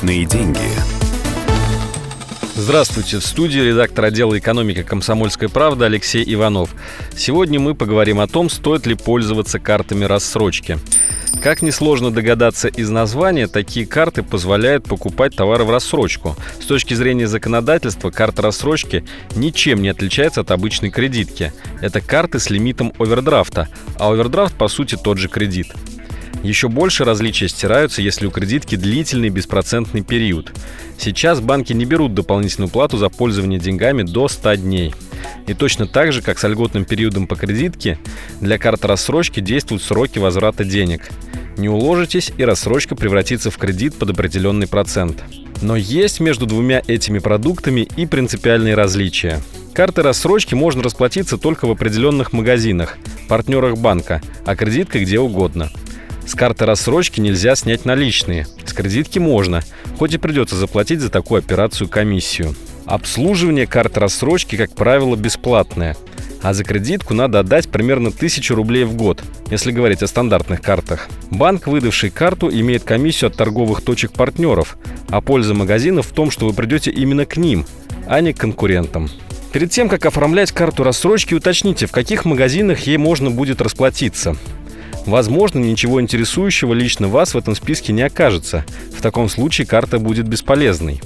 Личные деньги. Здравствуйте, в студии редактор отдела экономики «Комсомольской правды» Алексей Иванов. Сегодня мы поговорим о том, стоит ли пользоваться картами рассрочки. Как несложно догадаться из названия, такие карты позволяют покупать товары в рассрочку. С точки зрения законодательства, карта рассрочки ничем не отличается от обычной кредитки. Это карты с лимитом овердрафта, а овердрафт по сути тот же кредит. Еще больше различия стираются, если у кредитки длительный беспроцентный период. Сейчас банки не берут дополнительную плату за пользование деньгами до 100 дней. И точно так же, как с льготным периодом по кредитке, для карт рассрочки действуют сроки возврата денег. Не уложитесь, и рассрочка превратится в кредит под определенный процент. Но есть между двумя этими продуктами и принципиальные различия. Карты рассрочки можно расплатиться только в определенных магазинах, партнерах банка, а кредиткой где угодно – с карты рассрочки нельзя снять наличные. С кредитки можно, хоть и придется заплатить за такую операцию комиссию. Обслуживание карт рассрочки, как правило, бесплатное. А за кредитку надо отдать примерно 1000 рублей в год, если говорить о стандартных картах. Банк, выдавший карту, имеет комиссию от торговых точек партнеров, а польза магазинов в том, что вы придете именно к ним, а не к конкурентам. Перед тем, как оформлять карту рассрочки, уточните, в каких магазинах ей можно будет расплатиться. Возможно, ничего интересующего лично вас в этом списке не окажется. В таком случае карта будет бесполезной.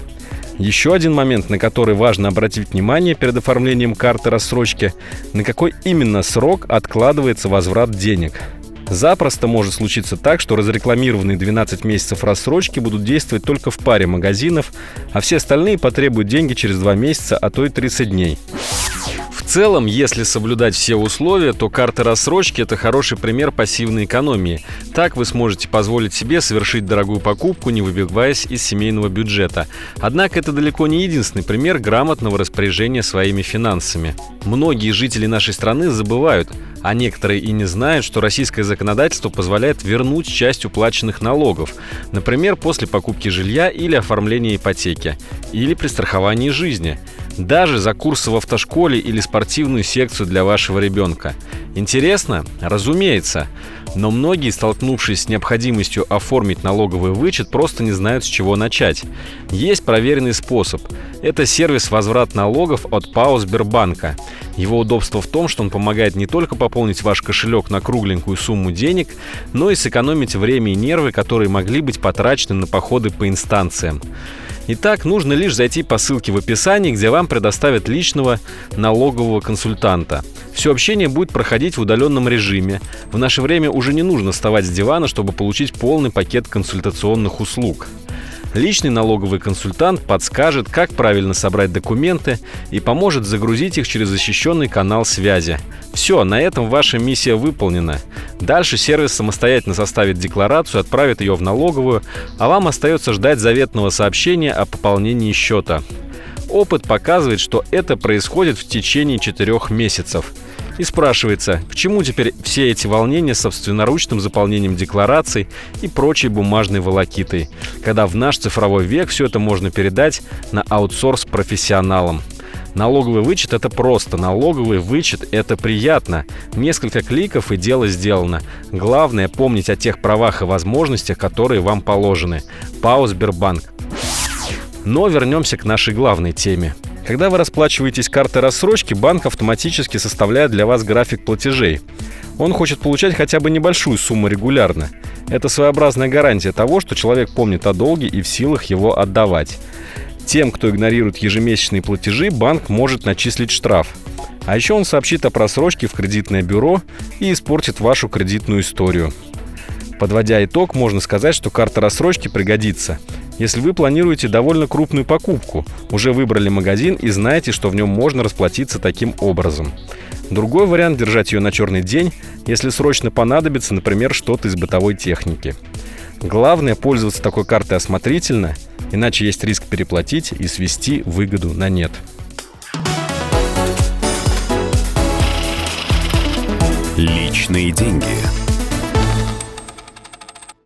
Еще один момент, на который важно обратить внимание перед оформлением карты рассрочки, на какой именно срок откладывается возврат денег. Запросто может случиться так, что разрекламированные 12 месяцев рассрочки будут действовать только в паре магазинов, а все остальные потребуют деньги через 2 месяца, а то и 30 дней. Целом, если соблюдать все условия, то карты рассрочки – это хороший пример пассивной экономии. Так вы сможете позволить себе совершить дорогую покупку, не выбиваясь из семейного бюджета. Однако это далеко не единственный пример грамотного распоряжения своими финансами. Многие жители нашей страны забывают, а некоторые и не знают, что российское законодательство позволяет вернуть часть уплаченных налогов, например, после покупки жилья или оформления ипотеки, или при страховании жизни – даже за курсы в автошколе или спортивную секцию для вашего ребенка. Интересно? Разумеется. Но многие, столкнувшись с необходимостью оформить налоговый вычет, просто не знают, с чего начать. Есть проверенный способ. Это сервис возврат налогов от ПАО Сбербанка. Его удобство в том, что он помогает не только пополнить ваш кошелек на кругленькую сумму денег, но и сэкономить время и нервы, которые могли быть потрачены на походы по инстанциям. Итак, нужно лишь зайти по ссылке в описании, где вам предоставят личного налогового консультанта. Все общение будет проходить в удаленном режиме. В наше время уже не нужно вставать с дивана, чтобы получить полный пакет консультационных услуг. Личный налоговый консультант подскажет, как правильно собрать документы и поможет загрузить их через защищенный канал связи. Все, на этом ваша миссия выполнена. Дальше сервис самостоятельно составит декларацию, отправит ее в налоговую, а вам остается ждать заветного сообщения о пополнении счета. Опыт показывает, что это происходит в течение четырех месяцев – и спрашивается, к чему теперь все эти волнения с собственноручным заполнением деклараций и прочей бумажной волокитой, когда в наш цифровой век все это можно передать на аутсорс профессионалам. Налоговый вычет – это просто. Налоговый вычет – это приятно. Несколько кликов и дело сделано. Главное – помнить о тех правах и возможностях, которые вам положены. ПАО «Сбербанк». Но вернемся к нашей главной теме. Когда вы расплачиваетесь картой рассрочки, банк автоматически составляет для вас график платежей. Он хочет получать хотя бы небольшую сумму регулярно. Это своеобразная гарантия того, что человек помнит о долге и в силах его отдавать. Тем, кто игнорирует ежемесячные платежи, банк может начислить штраф. А еще он сообщит о просрочке в кредитное бюро и испортит вашу кредитную историю. Подводя итог, можно сказать, что карта рассрочки пригодится – если вы планируете довольно крупную покупку, уже выбрали магазин и знаете, что в нем можно расплатиться таким образом. Другой вариант – держать ее на черный день, если срочно понадобится, например, что-то из бытовой техники. Главное – пользоваться такой картой осмотрительно, иначе есть риск переплатить и свести выгоду на нет. Личные деньги.